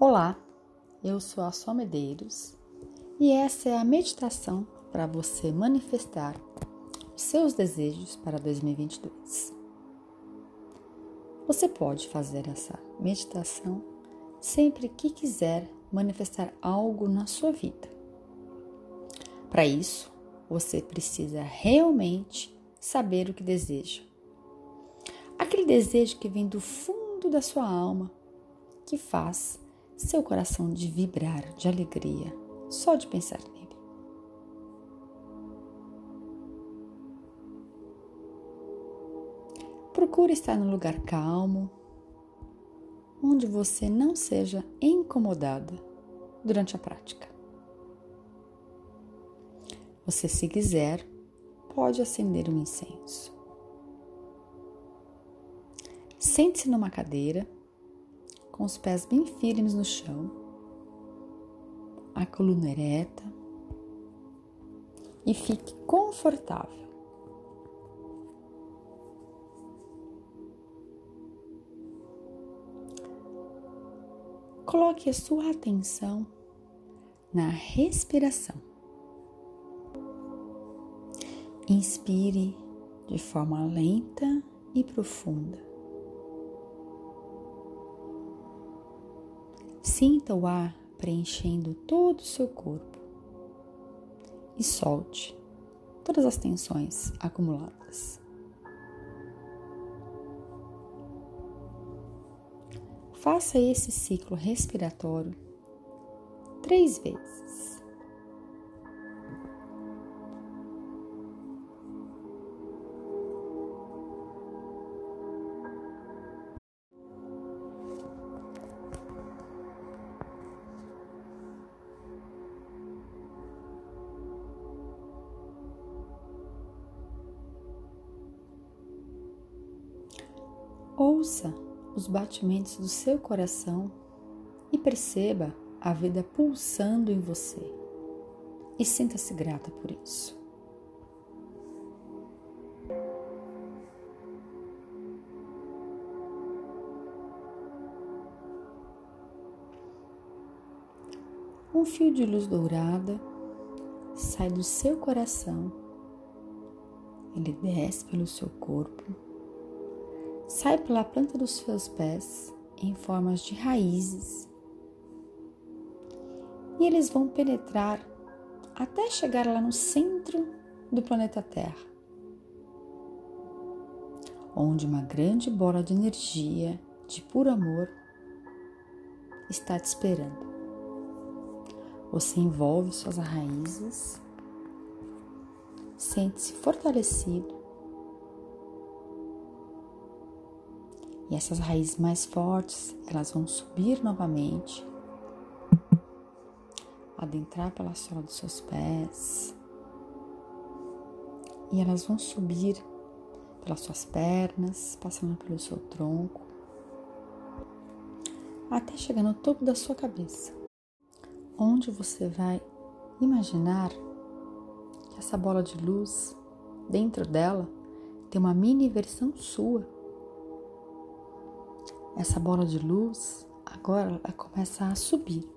Olá, eu sou a Sol Medeiros e essa é a meditação para você manifestar os seus desejos para 2022. Você pode fazer essa meditação sempre que quiser manifestar algo na sua vida. Para isso, você precisa realmente saber o que deseja. Aquele desejo que vem do fundo da sua alma, que faz seu coração de vibrar de alegria só de pensar nele. Procure estar num lugar calmo, onde você não seja incomodada durante a prática. Você, se quiser, pode acender um incenso. Sente-se numa cadeira com os pés bem firmes no chão, a coluna ereta e fique confortável. Coloque a sua atenção na respiração. Inspire de forma lenta e profunda. Sinta o ar preenchendo todo o seu corpo e solte todas as tensões acumuladas. Faça esse ciclo respiratório três vezes. Os batimentos do seu coração e perceba a vida pulsando em você. E sinta-se grata por isso. Um fio de luz dourada sai do seu coração, ele desce pelo seu corpo sai pela planta dos seus pés em formas de raízes e eles vão penetrar até chegar lá no centro do planeta Terra, onde uma grande bola de energia, de puro amor, está te esperando. Você envolve suas raízes, sente-se fortalecido E essas raízes mais fortes, elas vão subir novamente, adentrar pela sola dos seus pés. E elas vão subir pelas suas pernas, passando pelo seu tronco, até chegar no topo da sua cabeça, onde você vai imaginar que essa bola de luz, dentro dela, tem uma mini versão sua essa bola de luz agora começa a subir.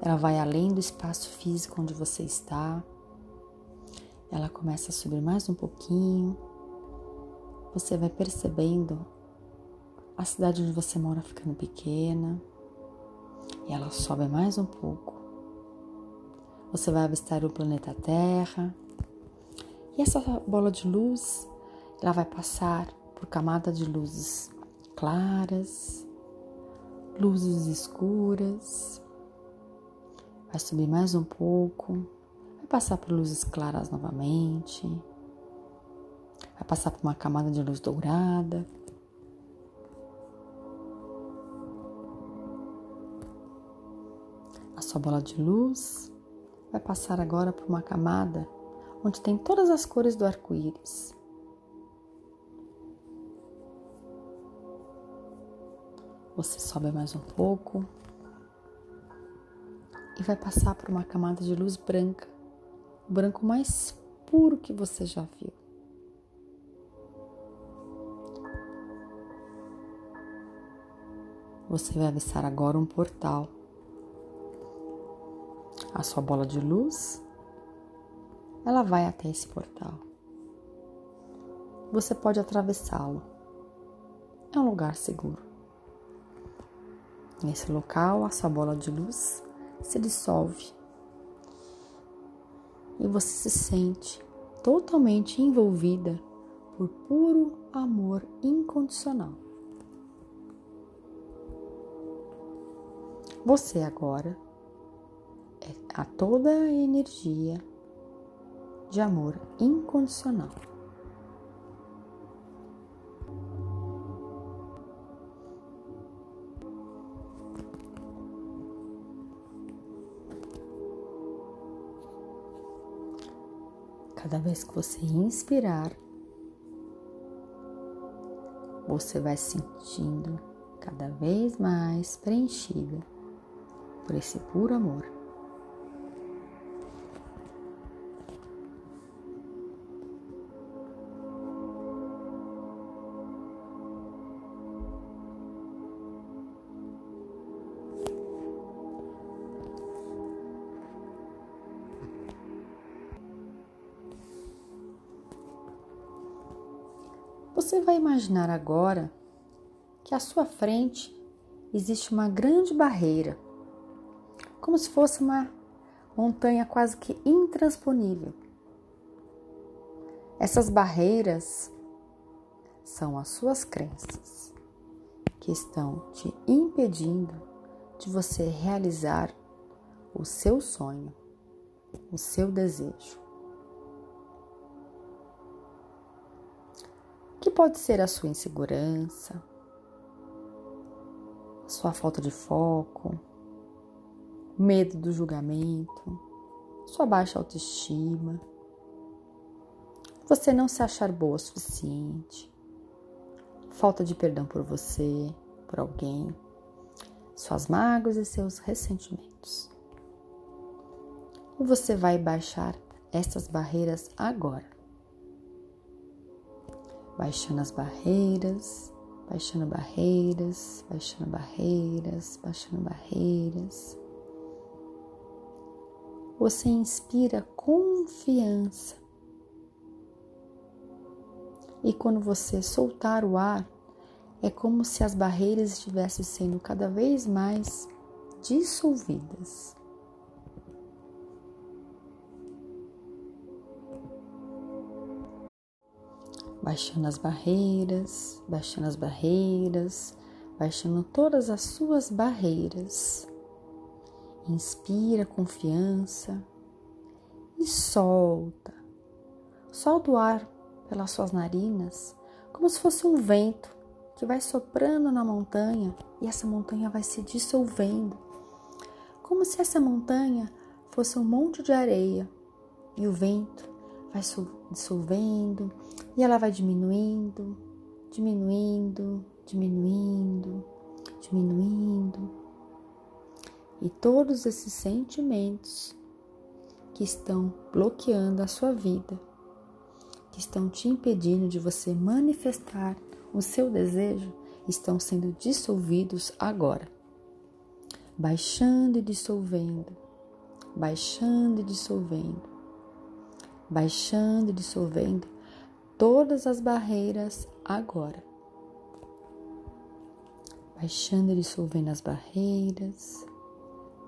Ela vai além do espaço físico onde você está. Ela começa a subir mais um pouquinho. Você vai percebendo a cidade onde você mora ficando pequena. E ela sobe mais um pouco. Você vai avistar o planeta Terra. E essa bola de luz, ela vai passar por camada de luzes claras, luzes escuras. Vai subir mais um pouco, vai passar por luzes claras novamente, vai passar por uma camada de luz dourada. A sua bola de luz vai passar agora por uma camada onde tem todas as cores do arco-íris. Você sobe mais um pouco e vai passar por uma camada de luz branca, o branco mais puro que você já viu. Você vai avistar agora um portal. A sua bola de luz, ela vai até esse portal. Você pode atravessá-lo. É um lugar seguro. Nesse local, a sua bola de luz se dissolve e você se sente totalmente envolvida por puro amor incondicional. Você agora é a toda a energia de amor incondicional. Cada vez que você inspirar, você vai se sentindo cada vez mais preenchida por esse puro amor. Você vai imaginar agora que à sua frente existe uma grande barreira, como se fosse uma montanha quase que intransponível. Essas barreiras são as suas crenças que estão te impedindo de você realizar o seu sonho, o seu desejo. Que pode ser a sua insegurança, a sua falta de foco, medo do julgamento, sua baixa autoestima, você não se achar boa o suficiente, falta de perdão por você, por alguém, suas mágoas e seus ressentimentos. Você vai baixar essas barreiras agora baixando as barreiras, baixando barreiras, baixando barreiras, baixando barreiras. Você inspira confiança. E quando você soltar o ar, é como se as barreiras estivessem sendo cada vez mais dissolvidas. Baixando as barreiras, baixando as barreiras, baixando todas as suas barreiras. Inspira confiança e solta. Solta o ar pelas suas narinas, como se fosse um vento que vai soprando na montanha e essa montanha vai se dissolvendo. Como se essa montanha fosse um monte de areia e o vento vai dissolvendo e ela vai diminuindo, diminuindo, diminuindo, diminuindo. E todos esses sentimentos que estão bloqueando a sua vida, que estão te impedindo de você manifestar o seu desejo, estão sendo dissolvidos agora. Baixando e dissolvendo, baixando e dissolvendo baixando e dissolvendo todas as barreiras agora. Baixando e dissolvendo as barreiras,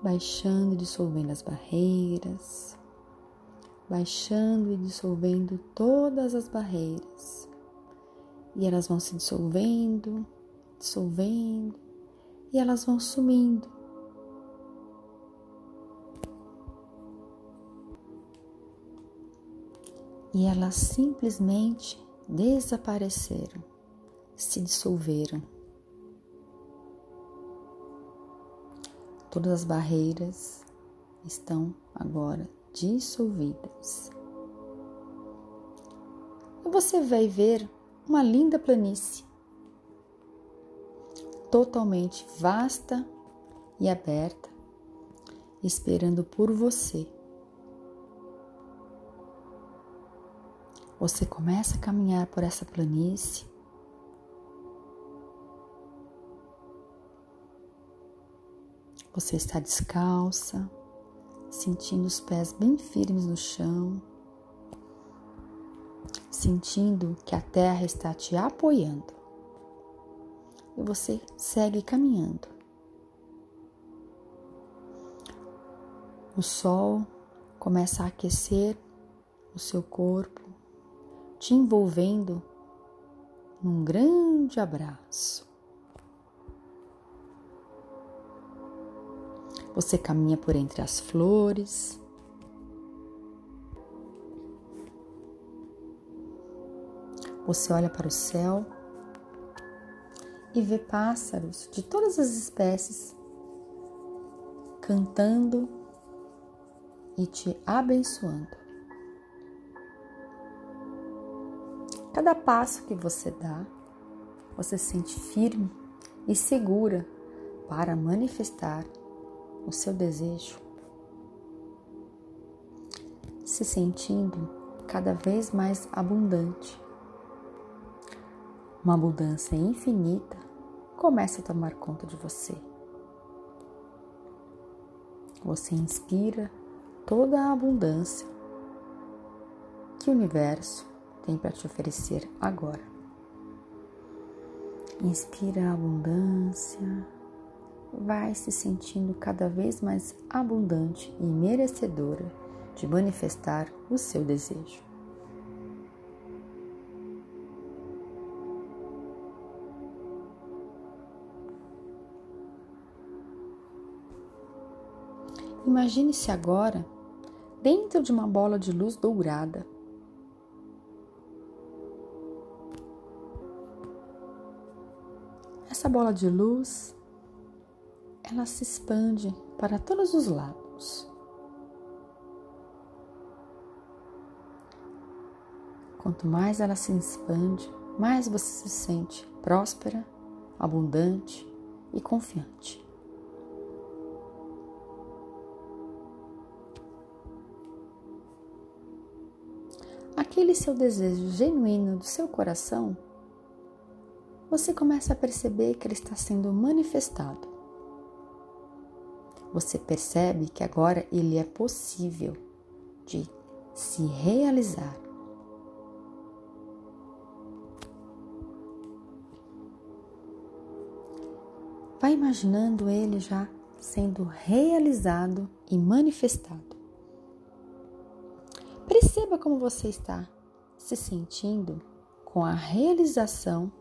baixando e dissolvendo as barreiras, baixando e dissolvendo todas as barreiras. E elas vão se dissolvendo, dissolvendo, e elas vão sumindo e elas simplesmente desapareceram, se dissolveram. Todas as barreiras estão agora dissolvidas. E você vai ver uma linda planície, totalmente vasta e aberta, esperando por você. Você começa a caminhar por essa planície. Você está descalça, sentindo os pés bem firmes no chão, sentindo que a terra está te apoiando. E você segue caminhando. O sol começa a aquecer o seu corpo, te envolvendo num grande abraço. Você caminha por entre as flores. Você olha para o céu e vê pássaros de todas as espécies cantando e te abençoando. Cada passo que você dá, você se sente firme e segura para manifestar o seu desejo, se sentindo cada vez mais abundante. Uma abundância infinita começa a tomar conta de você. Você inspira toda a abundância que o universo tem para te oferecer agora. Inspira a abundância, vai se sentindo cada vez mais abundante e merecedora de manifestar o seu desejo. Imagine-se agora dentro de uma bola de luz dourada. Essa bola de luz, ela se expande para todos os lados. Quanto mais ela se expande, mais você se sente próspera, abundante e confiante. aquele seu desejo genuíno do seu coração, você começa a perceber que ele está sendo manifestado. Você percebe que agora ele é possível de se realizar. Vai imaginando ele já sendo realizado e manifestado. Perceba como você está se sentindo com a realização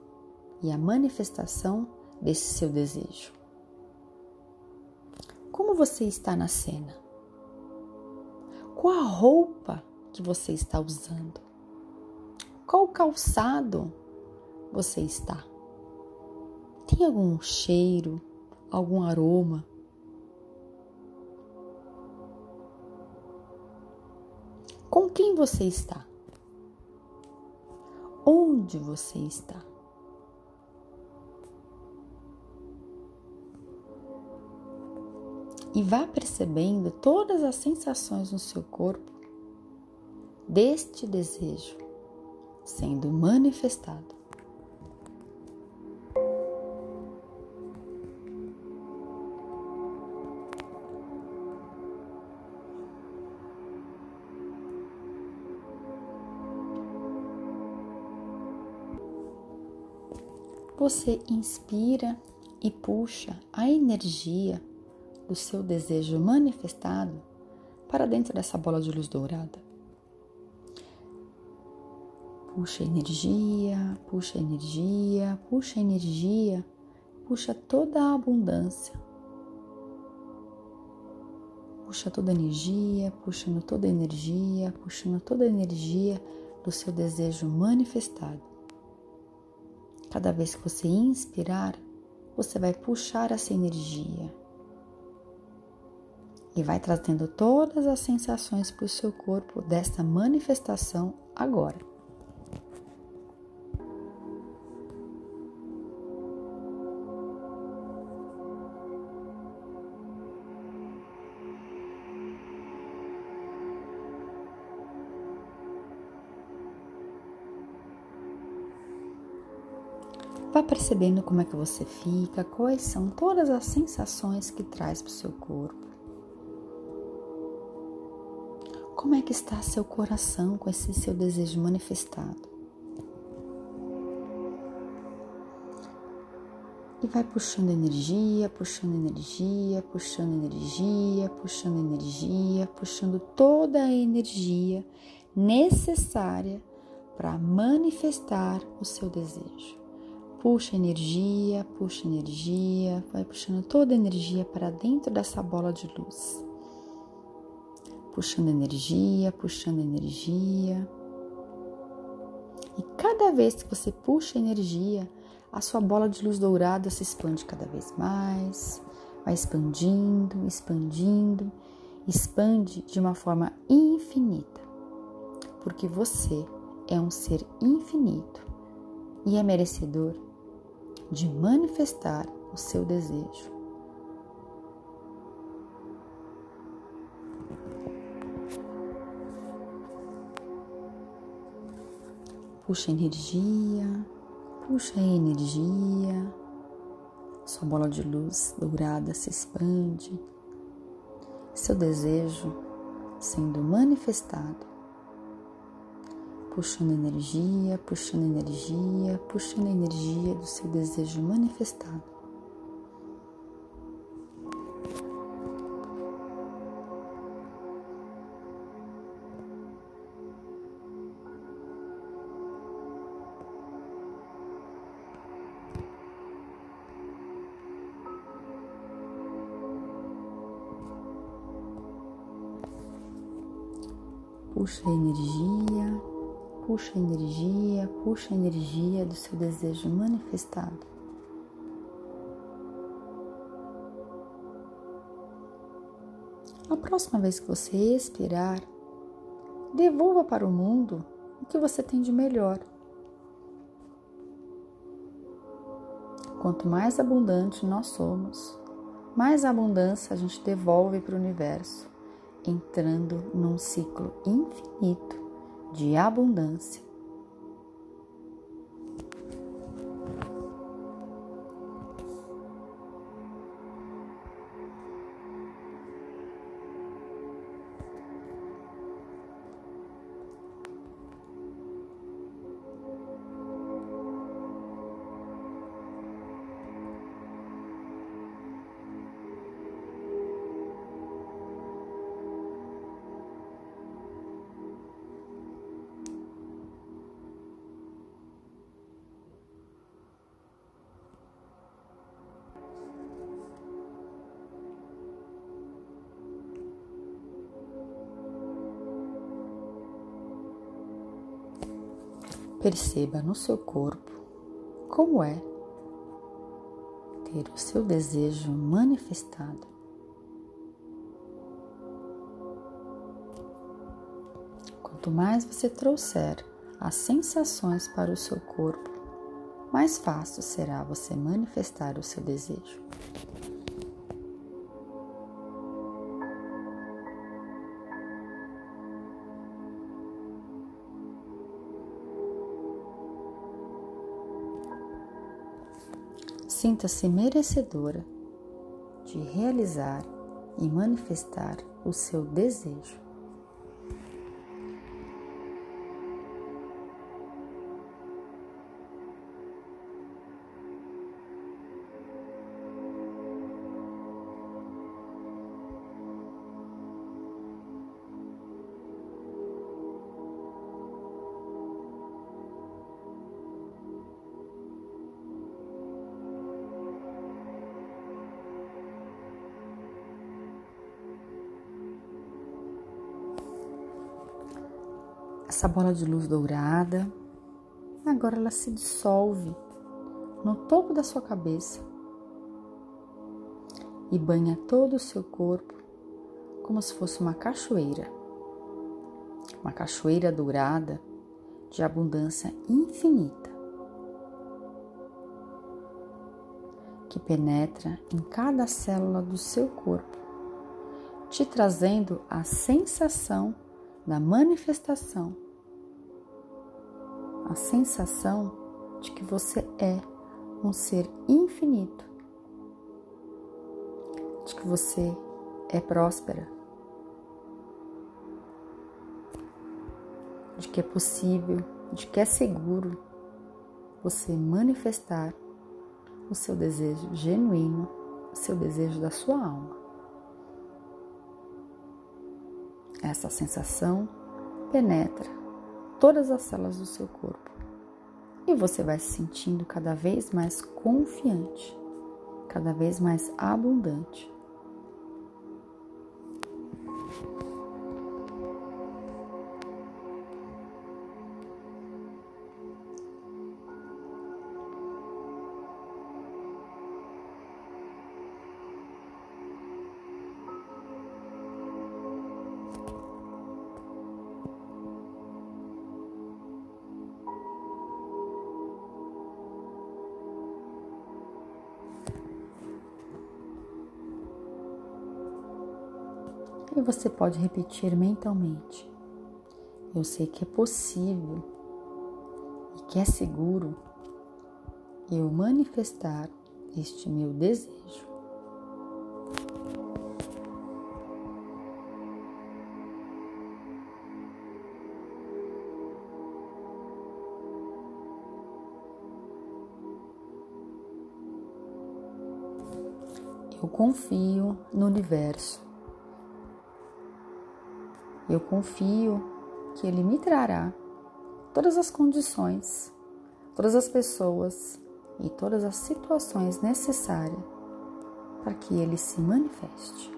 e a manifestação desse seu desejo. Como você está na cena? Qual a roupa que você está usando? Qual calçado você está? Tem algum cheiro, algum aroma Com quem você está? Onde você está? E vá percebendo todas as sensações no seu corpo deste desejo sendo manifestado. você inspira e puxa a energia do seu desejo manifestado para dentro dessa bola de luz dourada. Puxa energia, puxa energia, puxa energia, puxa toda a abundância. Puxa toda a energia, puxando toda a energia, puxando toda a energia do seu desejo manifestado. Cada vez que você inspirar, você vai puxar essa energia e vai trazendo todas as sensações para o seu corpo desta manifestação agora. Vá percebendo como é que você fica, quais são todas as sensações que traz para o seu corpo. Como é que está seu coração com esse seu desejo manifestado? E vai puxando energia, puxando energia, puxando energia, puxando energia, puxando toda a energia necessária para manifestar o seu desejo. Puxa energia, puxa energia, vai puxando toda a energia para dentro dessa bola de luz. Puxando energia, puxando energia. E cada vez que você puxa energia, a sua bola de luz dourada se expande cada vez mais, vai expandindo, expandindo, expande de uma forma infinita, porque você é um ser infinito e é merecedor de manifestar o seu desejo. Puxa energia, Puxa energia, sua bola de luz dourada se expande, seu desejo sendo manifestado. Puxando energia, puxando energia, puxando energia do seu desejo manifestado. Puxa energia, puxa energia, puxa energia do seu desejo manifestado. A próxima vez que você expirar, devolva para o mundo o que você tem de melhor. Quanto mais abundante nós somos, mais abundância a gente devolve para o universo entrando num ciclo infinito de abundância. Perceba no seu corpo como é ter o seu desejo manifestado. Quanto mais você trouxer as sensações para o seu corpo, mais fácil será você manifestar o seu desejo. Sinta-se merecedora de realizar e manifestar o seu desejo. Essa bola de luz dourada, agora ela se dissolve no topo da sua cabeça e banha todo o seu corpo como se fosse uma cachoeira. Uma cachoeira dourada de abundância infinita que penetra em cada célula do seu corpo, te trazendo a sensação da manifestação a sensação de que você é um ser infinito, de que você é próspera, de que é possível, de que é seguro você manifestar o seu desejo genuíno, o seu desejo da sua alma. Essa sensação penetra todas as células do seu corpo e você vai se sentindo cada vez mais confiante, cada vez mais abundante. E você pode repetir mentalmente: Eu sei que é possível e que é seguro eu manifestar este meu desejo. Eu confio no universo eu confio que Ele me trará todas as condições, todas as pessoas e todas as situações necessárias para que Ele se manifeste.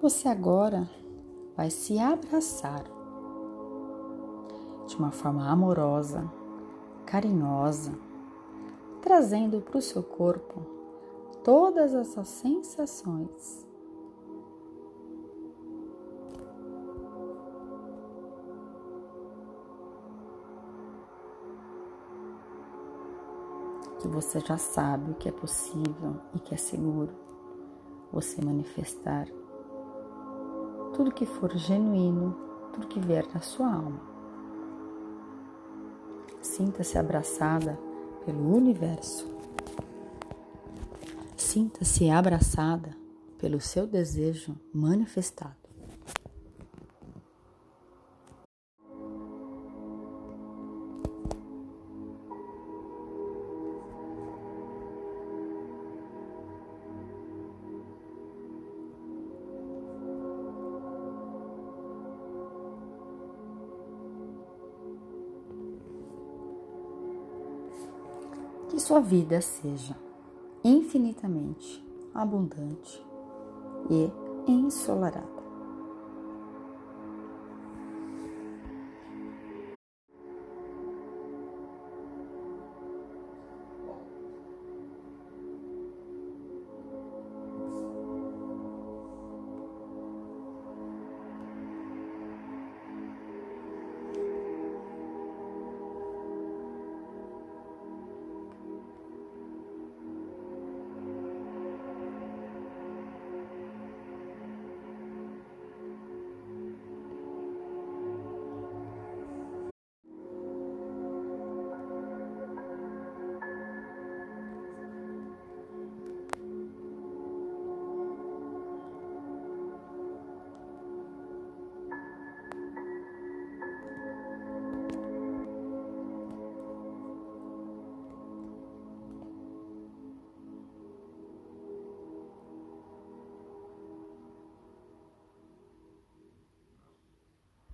Você agora vai se abraçar de uma forma amorosa, carinhosa, trazendo para o seu corpo todas essas sensações. Que você já sabe o que é possível e que é seguro você manifestar tudo que for genuíno, tudo que vier da sua alma. Sinta-se abraçada pelo universo. Sinta-se abraçada pelo seu desejo manifestado. Sua vida seja infinitamente abundante e ensolarada.